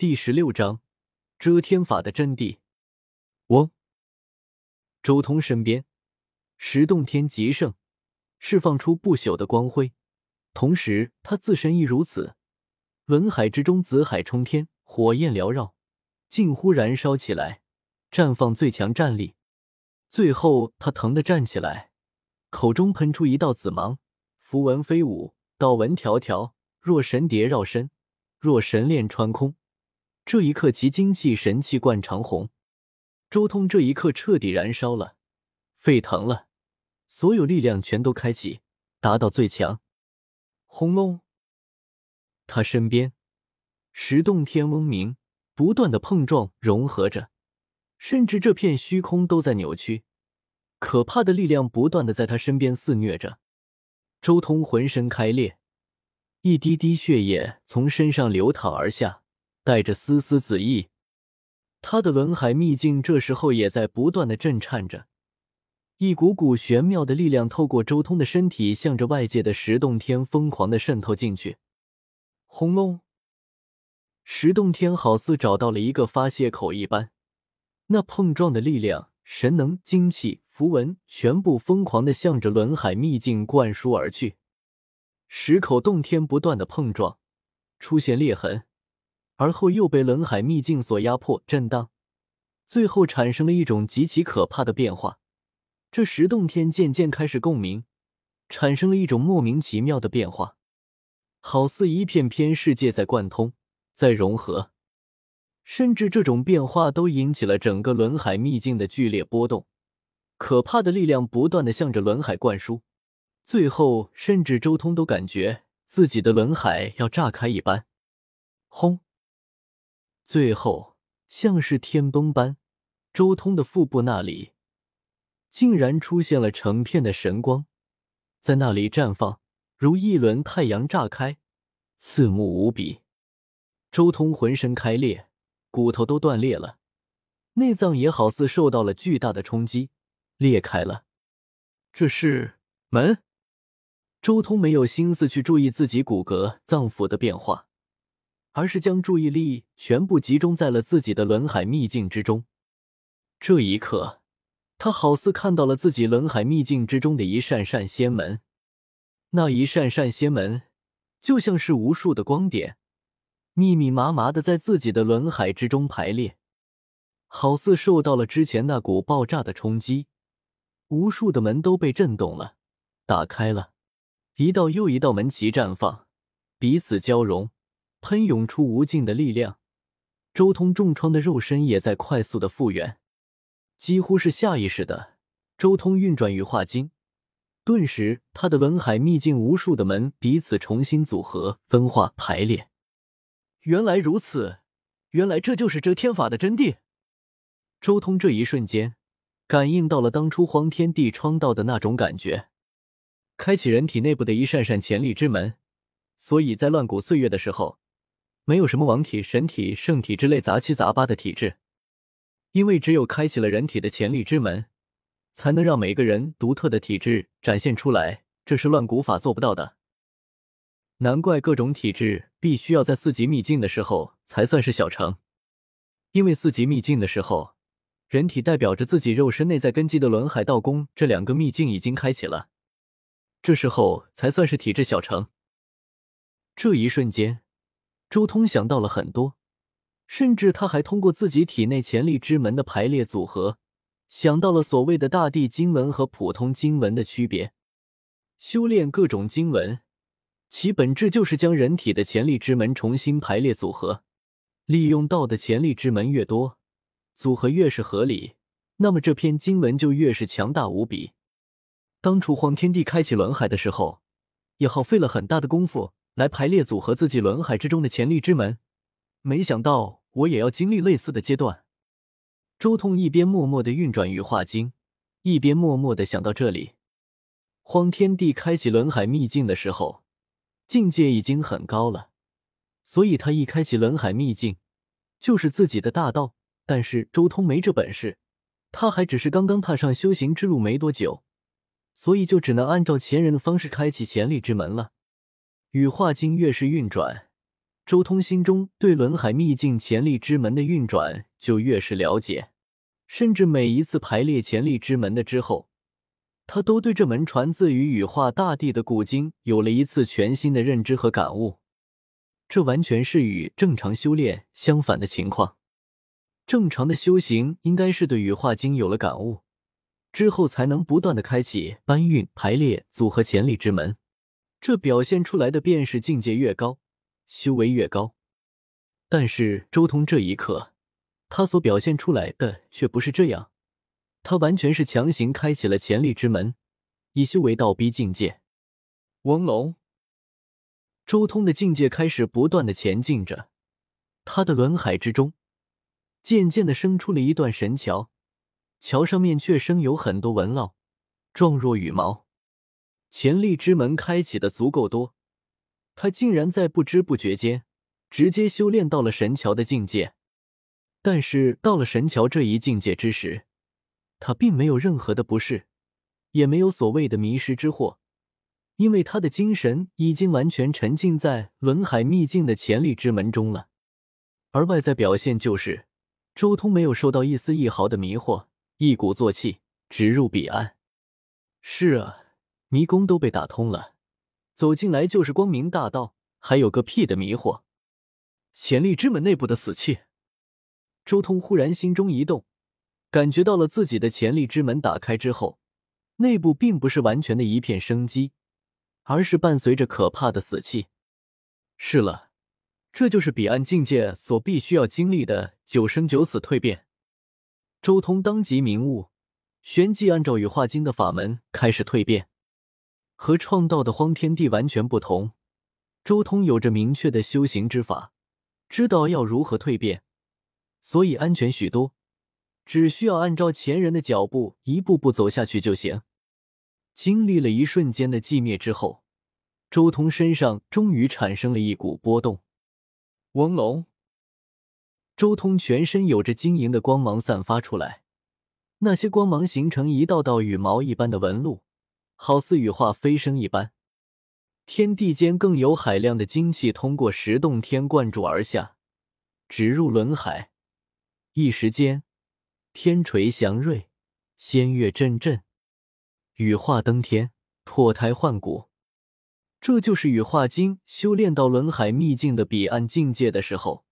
第十六章遮天法的真谛。嗡！周通身边，十洞天极盛，释放出不朽的光辉，同时他自身亦如此。文海之中，紫海冲天，火焰缭绕，近乎燃烧起来，绽放最强战力。最后，他疼得站起来，口中喷出一道紫芒，符文飞舞，道纹条条，若神蝶绕身，若神链穿空。这一刻，其精气神气贯长虹。周通这一刻彻底燃烧了，沸腾了，所有力量全都开启，达到最强。轰隆！他身边十洞天嗡鸣，不断的碰撞融合着，甚至这片虚空都在扭曲。可怕的力量不断的在他身边肆虐着。周通浑身开裂，一滴滴血液从身上流淌而下。带着丝丝紫意，他的轮海秘境这时候也在不断的震颤着，一股股玄妙的力量透过周通的身体，向着外界的石洞天疯狂的渗透进去。轰隆！石洞天好似找到了一个发泄口一般，那碰撞的力量、神能、精气、符文，全部疯狂的向着轮海秘境灌输而去。石口洞天不断的碰撞，出现裂痕。而后又被轮海秘境所压迫、震荡，最后产生了一种极其可怕的变化。这十洞天渐渐开始共鸣，产生了一种莫名其妙的变化，好似一片片世界在贯通、在融合，甚至这种变化都引起了整个轮海秘境的剧烈波动。可怕的力量不断的向着轮海灌输，最后甚至周通都感觉自己的轮海要炸开一般。轰！最后，像是天崩般，周通的腹部那里竟然出现了成片的神光，在那里绽放，如一轮太阳炸开，刺目无比。周通浑身开裂，骨头都断裂了，内脏也好似受到了巨大的冲击，裂开了。这是门？周通没有心思去注意自己骨骼脏腑的变化。而是将注意力全部集中在了自己的轮海秘境之中。这一刻，他好似看到了自己轮海秘境之中的一扇扇仙门，那一扇扇仙门就像是无数的光点，密密麻麻的在自己的轮海之中排列，好似受到了之前那股爆炸的冲击，无数的门都被震动了，打开了，一道又一道门旗绽放，彼此交融。喷涌出无尽的力量，周通重创的肉身也在快速的复原，几乎是下意识的，周通运转羽化经，顿时他的轮海秘境无数的门彼此重新组合、分化、排列。原来如此，原来这就是遮天法的真谛。周通这一瞬间感应到了当初荒天地创道的那种感觉，开启人体内部的一扇扇潜力之门，所以在乱古岁月的时候。没有什么王体、神体、圣体之类杂七杂八的体质，因为只有开启了人体的潜力之门，才能让每个人独特的体质展现出来。这是乱古法做不到的。难怪各种体质必须要在四级秘境的时候才算是小成，因为四级秘境的时候，人体代表着自己肉身内在根基的轮海道宫这两个秘境已经开启了，这时候才算是体质小成。这一瞬间。周通想到了很多，甚至他还通过自己体内潜力之门的排列组合，想到了所谓的大地经文和普通经文的区别。修炼各种经文，其本质就是将人体的潜力之门重新排列组合，利用到的潜力之门越多，组合越是合理，那么这篇经文就越是强大无比。当初荒天帝开启轮海的时候，也耗费了很大的功夫。来排列组合自己轮海之中的潜力之门，没想到我也要经历类似的阶段。周通一边默默的运转羽化经，一边默默的想到这里。荒天帝开启轮海秘境的时候，境界已经很高了，所以他一开启轮海秘境，就是自己的大道。但是周通没这本事，他还只是刚刚踏上修行之路没多久，所以就只能按照前人的方式开启潜力之门了。羽化经越是运转，周通心中对轮海秘境潜力之门的运转就越是了解，甚至每一次排列潜力之门的之后，他都对这门传自于羽化大帝的古经有了一次全新的认知和感悟。这完全是与正常修炼相反的情况。正常的修行应该是对羽化经有了感悟之后，才能不断的开启搬运、排列、组合潜力之门，这表现出来的便是境界越高。修为越高，但是周通这一刻，他所表现出来的却不是这样。他完全是强行开启了潜力之门，以修为倒逼境界。翁龙，周通的境界开始不断的前进着，他的轮海之中，渐渐的生出了一段神桥，桥上面却生有很多纹络，状若羽毛。潜力之门开启的足够多。他竟然在不知不觉间直接修炼到了神桥的境界，但是到了神桥这一境界之时，他并没有任何的不适，也没有所谓的迷失之祸，因为他的精神已经完全沉浸在轮海秘境的潜力之门中了。而外在表现就是，周通没有受到一丝一毫的迷惑，一鼓作气直入彼岸。是啊，迷宫都被打通了。走进来就是光明大道，还有个屁的迷惑！潜力之门内部的死气，周通忽然心中一动，感觉到了自己的潜力之门打开之后，内部并不是完全的一片生机，而是伴随着可怕的死气。是了，这就是彼岸境界所必须要经历的九生九死蜕变。周通当即明悟，旋即按照羽化经的法门开始蜕变。和创造的荒天地完全不同，周通有着明确的修行之法，知道要如何蜕变，所以安全许多，只需要按照前人的脚步一步步走下去就行。经历了一瞬间的寂灭之后，周通身上终于产生了一股波动。翁龙，周通全身有着晶莹的光芒散发出来，那些光芒形成一道道羽毛一般的纹路。好似羽化飞升一般，天地间更有海量的精气通过十洞天灌注而下，直入轮海。一时间，天垂祥瑞，仙乐阵阵，羽化登天，脱胎换骨。这就是羽化经修炼到轮海秘境的彼岸境界的时候，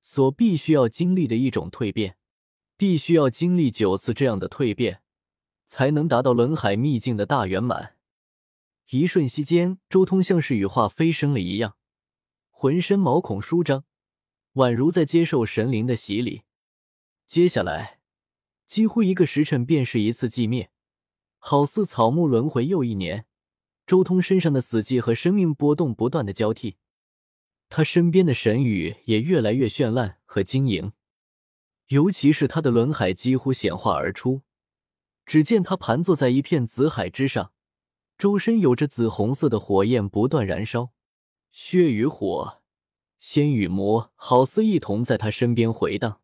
所必须要经历的一种蜕变，必须要经历九次这样的蜕变。才能达到轮海秘境的大圆满。一瞬息间，周通像是羽化飞升了一样，浑身毛孔舒张，宛如在接受神灵的洗礼。接下来，几乎一个时辰便是一次寂灭，好似草木轮回又一年。周通身上的死寂和生命波动不断的交替，他身边的神羽也越来越绚烂和晶莹，尤其是他的轮海几乎显化而出。只见他盘坐在一片紫海之上，周身有着紫红色的火焰不断燃烧，血与火，仙与魔好似一同在他身边回荡。